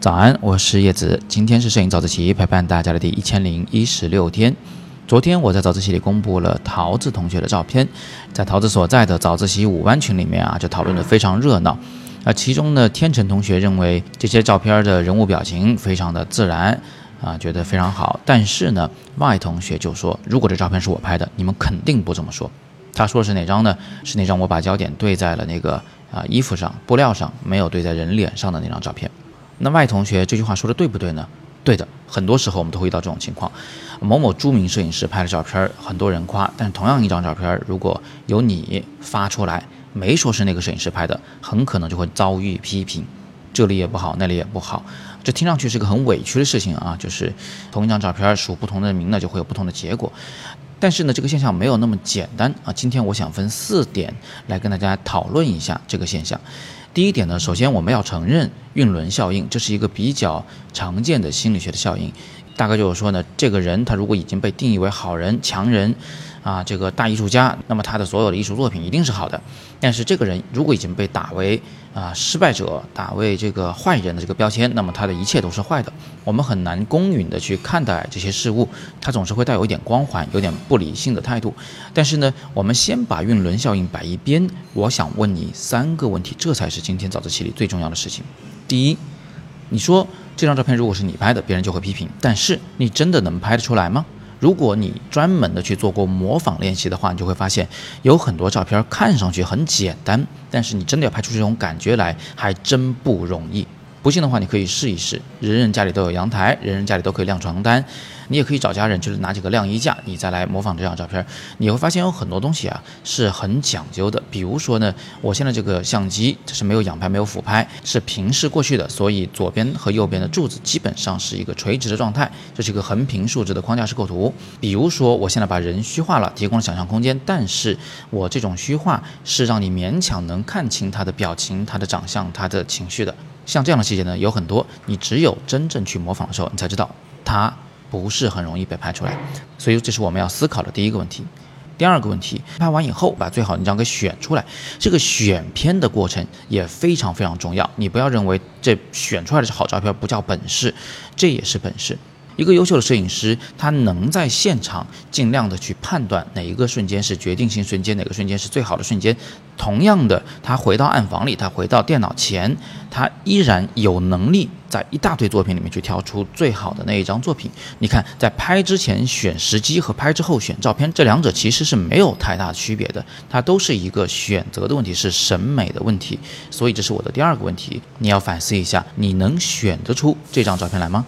早安，我是叶子，今天是摄影早自习陪伴大家的第一千零一十六天。昨天我在早自习里公布了桃子同学的照片，在桃子所在的早自习五班群里面啊，就讨论的非常热闹。啊，其中呢，天成同学认为这些照片的人物表情非常的自然，啊，觉得非常好。但是呢，Y 同学就说，如果这照片是我拍的，你们肯定不这么说。他说的是哪张呢？是那张我把焦点对在了那个啊衣服上、布料上，没有对在人脸上的那张照片。那 Y 同学这句话说的对不对呢？对的，很多时候我们都会遇到这种情况。某某著名摄影师拍的照片，很多人夸，但是同样一张照片，如果由你发出来，没说是那个摄影师拍的，很可能就会遭遇批评，这里也不好，那里也不好，这听上去是个很委屈的事情啊。就是同一张照片署不同的名呢，就会有不同的结果。但是呢，这个现象没有那么简单啊。今天我想分四点来跟大家讨论一下这个现象。第一点呢，首先我们要承认运轮效应，这是一个比较常见的心理学的效应。大概就是说呢，这个人他如果已经被定义为好人、强人。啊，这个大艺术家，那么他的所有的艺术作品一定是好的。但是这个人如果已经被打为啊失败者，打为这个坏人的这个标签，那么他的一切都是坏的。我们很难公允的去看待这些事物，他总是会带有一点光环，有点不理性的态度。但是呢，我们先把运轮效应摆一边。我想问你三个问题，这才是今天早自习里最重要的事情。第一，你说这张照片如果是你拍的，别人就会批评，但是你真的能拍得出来吗？如果你专门的去做过模仿练习的话，你就会发现有很多照片看上去很简单，但是你真的要拍出这种感觉来，还真不容易。不信的话，你可以试一试。人人家里都有阳台，人人家里都可以晾床单。你也可以找家人，就是拿几个晾衣架，你再来模仿这张照片，你会发现有很多东西啊是很讲究的。比如说呢，我现在这个相机它是没有仰拍、没有俯拍，是平视过去的，所以左边和右边的柱子基本上是一个垂直的状态，这是一个横平竖直的框架式构图。比如说，我现在把人虚化了，提供了想象空间，但是我这种虚化是让你勉强能看清他的表情、他的长相、他的情绪的。像这样的细节呢，有很多，你只有真正去模仿的时候，你才知道它。不是很容易被拍出来，所以这是我们要思考的第一个问题。第二个问题，拍完以后把最好的那张给选出来，这个选片的过程也非常非常重要。你不要认为这选出来的是好照片不叫本事，这也是本事。一个优秀的摄影师，他能在现场尽量的去判断哪一个瞬间是决定性瞬间，哪个瞬间是最好的瞬间。同样的，他回到暗房里，他回到电脑前，他依然有能力在一大堆作品里面去挑出最好的那一张作品。你看，在拍之前选时机和拍之后选照片，这两者其实是没有太大区别的，它都是一个选择的问题，是审美的问题。所以这是我的第二个问题，你要反思一下，你能选得出这张照片来吗？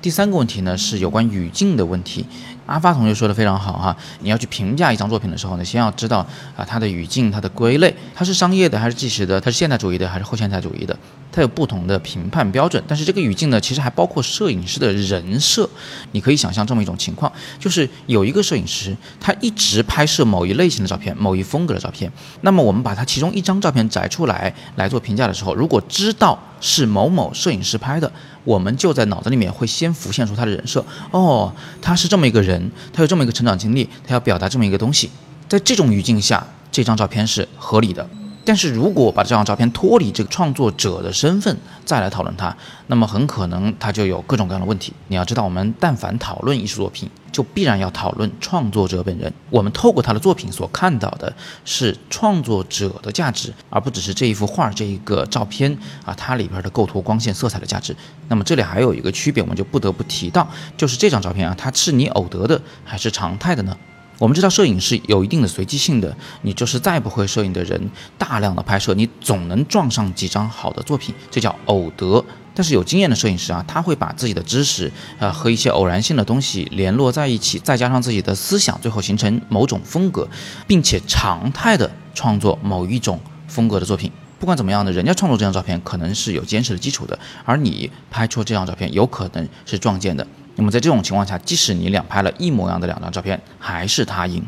第三个问题呢是有关语境的问题。阿发同学说的非常好哈，你要去评价一张作品的时候呢，先要知道啊它的语境、它的归类，它是商业的还是纪实的，它是现代主义的还是后现代主义的，它有不同的评判标准。但是这个语境呢，其实还包括摄影师的人设。你可以想象这么一种情况，就是有一个摄影师，他一直拍摄某一类型的照片、某一风格的照片。那么我们把他其中一张照片摘出来来做评价的时候，如果知道是某某摄影师拍的，我们就在脑子里面会先浮现出他的人设。哦，他是这么一个人。他有这么一个成长经历，他要表达这么一个东西，在这种语境下，这张照片是合理的。但是如果把这张照片脱离这个创作者的身份再来讨论它，那么很可能它就有各种各样的问题。你要知道，我们但凡讨论艺术作品，就必然要讨论创作者本人。我们透过他的作品所看到的是创作者的价值，而不只是这一幅画、这一个照片啊，它里边的构图、光线、色彩的价值。那么这里还有一个区别，我们就不得不提到，就是这张照片啊，它是你偶得的还是常态的呢？我们知道摄影是有一定的随机性的，你就是再不会摄影的人，大量的拍摄，你总能撞上几张好的作品，这叫偶得。但是有经验的摄影师啊，他会把自己的知识啊和一些偶然性的东西联络在一起，再加上自己的思想，最后形成某种风格，并且常态的创作某一种风格的作品。不管怎么样呢，人家创作这张照片可能是有坚实的基础的，而你拍出这张照片有可能是撞见的。那么在这种情况下，即使你两拍了一模一样的两张照片，还是他赢。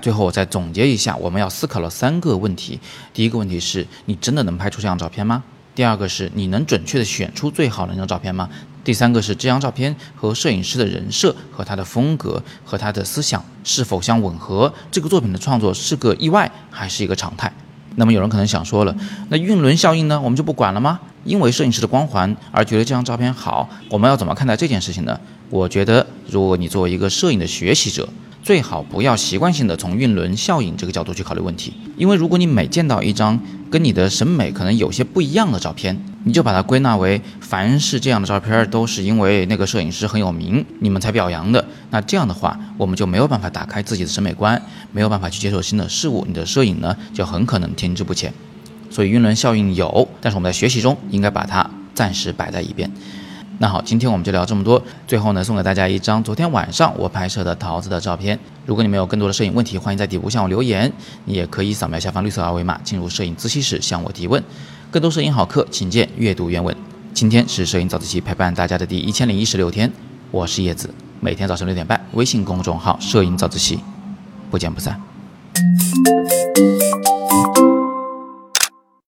最后我再总结一下，我们要思考了三个问题：第一个问题是你真的能拍出这张照片吗？第二个是你能准确的选出最好的那张照片吗？第三个是这张照片和摄影师的人设和他的风格和他的思想是否相吻合？这个作品的创作是个意外还是一个常态？那么有人可能想说了，那晕轮效应呢，我们就不管了吗？因为摄影师的光环而觉得这张照片好，我们要怎么看待这件事情呢？我觉得，如果你作为一个摄影的学习者，最好不要习惯性的从运轮效应这个角度去考虑问题，因为如果你每见到一张跟你的审美可能有些不一样的照片，你就把它归纳为凡是这样的照片都是因为那个摄影师很有名，你们才表扬的，那这样的话，我们就没有办法打开自己的审美观，没有办法去接受新的事物，你的摄影呢就很可能停滞不前。所以晕轮效应有，但是我们在学习中应该把它暂时摆在一边。那好，今天我们就聊这么多。最后呢，送给大家一张昨天晚上我拍摄的桃子的照片。如果你们有更多的摄影问题，欢迎在底部向我留言。你也可以扫描下方绿色二维码进入摄影自习室向我提问。更多摄影好课，请见阅读原文。今天是摄影早自习陪伴大家的第一千零一十六天，我是叶子，每天早上六点半，微信公众号摄影早自习，不见不散。